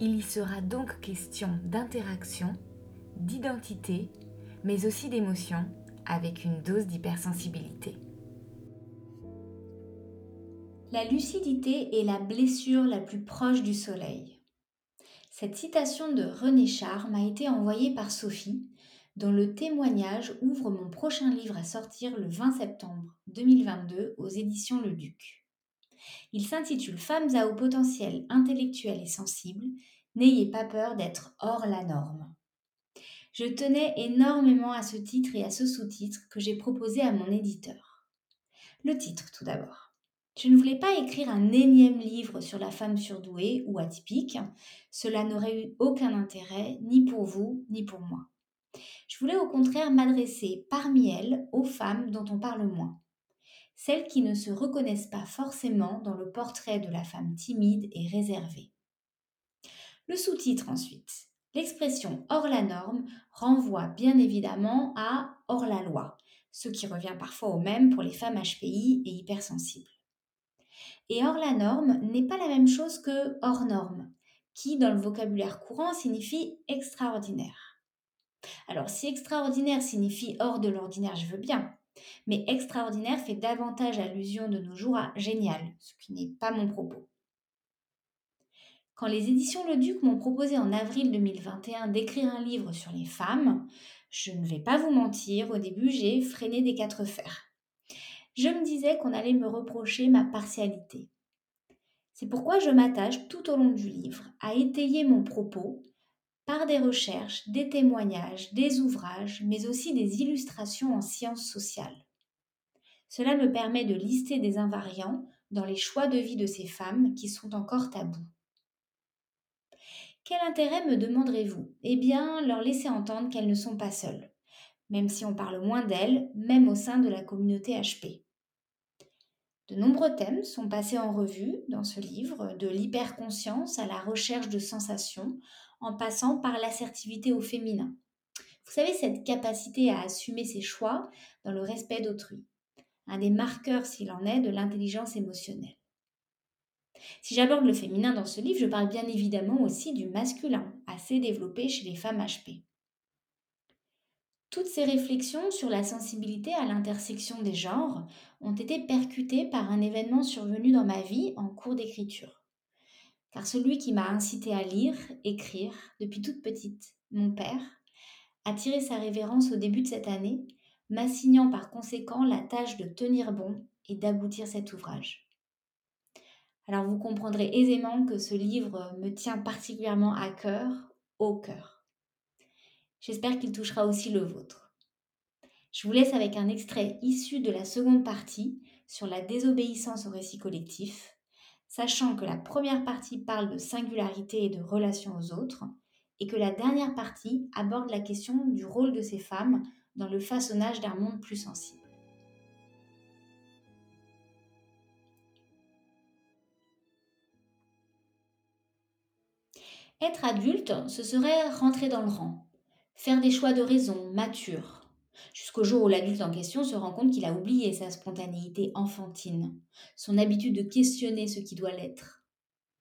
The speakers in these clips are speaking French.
Il y sera donc question d'interaction, d'identité, mais aussi d'émotion, avec une dose d'hypersensibilité. La lucidité est la blessure la plus proche du soleil. Cette citation de René Char m'a été envoyée par Sophie, dont le témoignage ouvre mon prochain livre à sortir le 20 septembre 2022 aux éditions Le Duc. Il s'intitule Femmes à haut potentiel intellectuel et sensible, n'ayez pas peur d'être hors la norme. Je tenais énormément à ce titre et à ce sous-titre que j'ai proposé à mon éditeur. Le titre tout d'abord. Je ne voulais pas écrire un énième livre sur la femme surdouée ou atypique, cela n'aurait eu aucun intérêt ni pour vous ni pour moi. Je voulais au contraire m'adresser parmi elles aux femmes dont on parle moins, celles qui ne se reconnaissent pas forcément dans le portrait de la femme timide et réservée. Le sous-titre ensuite. L'expression hors la norme renvoie bien évidemment à hors la loi, ce qui revient parfois au même pour les femmes HPI et hypersensibles. Et hors la norme n'est pas la même chose que hors norme, qui dans le vocabulaire courant signifie extraordinaire. Alors si extraordinaire signifie hors de l'ordinaire, je veux bien, mais extraordinaire fait davantage allusion de nos jours à génial, ce qui n'est pas mon propos. Quand les éditions Le Duc m'ont proposé en avril 2021 d'écrire un livre sur les femmes, je ne vais pas vous mentir, au début j'ai freiné des quatre fers. Je me disais qu'on allait me reprocher ma partialité. C'est pourquoi je m'attache tout au long du livre à étayer mon propos par des recherches, des témoignages, des ouvrages, mais aussi des illustrations en sciences sociales. Cela me permet de lister des invariants dans les choix de vie de ces femmes qui sont encore tabous. Quel intérêt me demanderez-vous? Eh bien, leur laisser entendre qu'elles ne sont pas seules, même si on parle moins d'elles, même au sein de la communauté HP. De nombreux thèmes sont passés en revue dans ce livre, de l'hyperconscience à la recherche de sensations, en passant par l'assertivité au féminin. Vous savez, cette capacité à assumer ses choix dans le respect d'autrui, un des marqueurs, s'il en est, de l'intelligence émotionnelle. Si j'aborde le féminin dans ce livre, je parle bien évidemment aussi du masculin, assez développé chez les femmes HP. Toutes ces réflexions sur la sensibilité à l'intersection des genres ont été percutées par un événement survenu dans ma vie en cours d'écriture. Car celui qui m'a incité à lire, écrire, depuis toute petite, mon père, a tiré sa révérence au début de cette année, m'assignant par conséquent la tâche de tenir bon et d'aboutir cet ouvrage. Alors vous comprendrez aisément que ce livre me tient particulièrement à cœur, au cœur. J'espère qu'il touchera aussi le vôtre. Je vous laisse avec un extrait issu de la seconde partie sur la désobéissance au récit collectif, sachant que la première partie parle de singularité et de relation aux autres, et que la dernière partie aborde la question du rôle de ces femmes dans le façonnage d'un monde plus sensible. Être adulte, ce serait rentrer dans le rang, faire des choix de raison, mature, jusqu'au jour où l'adulte en question se rend compte qu'il a oublié sa spontanéité enfantine, son habitude de questionner ce qui doit l'être.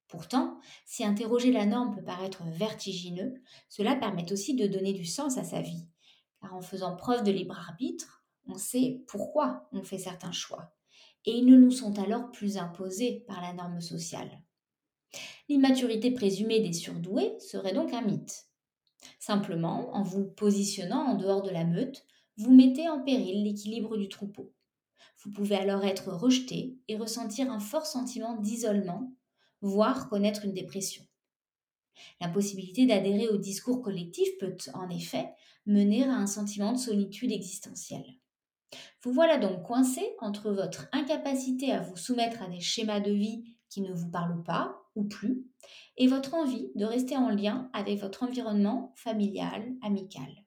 Pourtant, si interroger la norme peut paraître vertigineux, cela permet aussi de donner du sens à sa vie, car en faisant preuve de libre arbitre, on sait pourquoi on fait certains choix, et ils ne nous sont alors plus imposés par la norme sociale. L'immaturité présumée des surdoués serait donc un mythe. Simplement, en vous positionnant en dehors de la meute, vous mettez en péril l'équilibre du troupeau. Vous pouvez alors être rejeté et ressentir un fort sentiment d'isolement, voire connaître une dépression. L'impossibilité d'adhérer au discours collectif peut en effet mener à un sentiment de solitude existentielle. Vous voilà donc coincé entre votre incapacité à vous soumettre à des schémas de vie qui ne vous parle pas ou plus, et votre envie de rester en lien avec votre environnement familial, amical.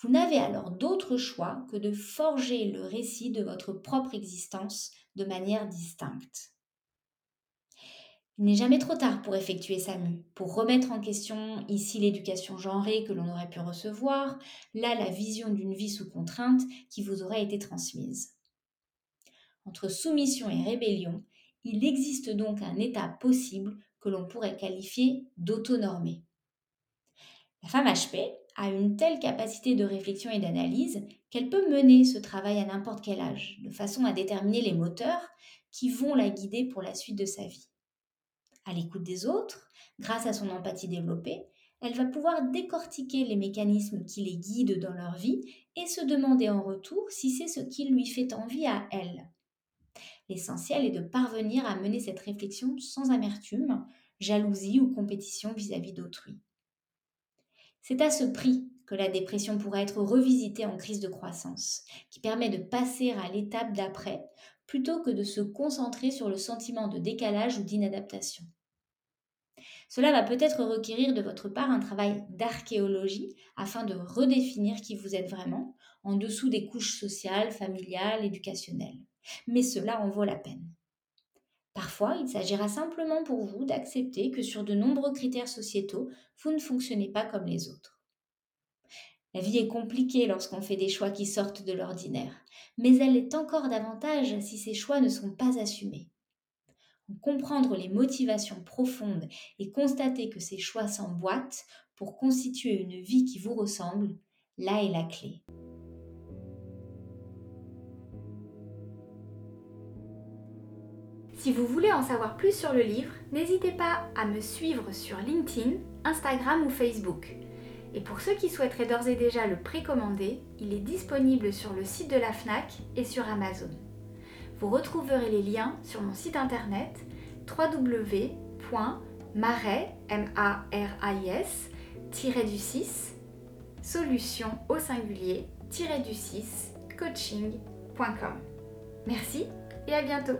Vous n'avez alors d'autre choix que de forger le récit de votre propre existence de manière distincte. Il n'est jamais trop tard pour effectuer sa mue, pour remettre en question ici l'éducation genrée que l'on aurait pu recevoir, là la vision d'une vie sous contrainte qui vous aurait été transmise. Entre soumission et rébellion, il existe donc un état possible que l'on pourrait qualifier d'autonormé. La femme HP a une telle capacité de réflexion et d'analyse qu'elle peut mener ce travail à n'importe quel âge, de façon à déterminer les moteurs qui vont la guider pour la suite de sa vie. À l'écoute des autres, grâce à son empathie développée, elle va pouvoir décortiquer les mécanismes qui les guident dans leur vie et se demander en retour si c'est ce qui lui fait envie à elle. L'essentiel est de parvenir à mener cette réflexion sans amertume, jalousie ou compétition vis-à-vis d'autrui. C'est à ce prix que la dépression pourrait être revisitée en crise de croissance, qui permet de passer à l'étape d'après plutôt que de se concentrer sur le sentiment de décalage ou d'inadaptation. Cela va peut-être requérir de votre part un travail d'archéologie afin de redéfinir qui vous êtes vraiment en dessous des couches sociales, familiales, éducationnelles. Mais cela en vaut la peine. Parfois, il s'agira simplement pour vous d'accepter que sur de nombreux critères sociétaux, vous ne fonctionnez pas comme les autres. La vie est compliquée lorsqu'on fait des choix qui sortent de l'ordinaire, mais elle est encore davantage si ces choix ne sont pas assumés. Comprendre les motivations profondes et constater que ces choix s'emboîtent pour constituer une vie qui vous ressemble, là est la clé. Si vous voulez en savoir plus sur le livre, n'hésitez pas à me suivre sur LinkedIn, Instagram ou Facebook. Et pour ceux qui souhaiteraient d'ores et déjà le précommander, il est disponible sur le site de la FNAC et sur Amazon. Vous retrouverez les liens sur mon site internet www.marais-du-6 solution au singulier-du-6 coaching.com. Merci et à bientôt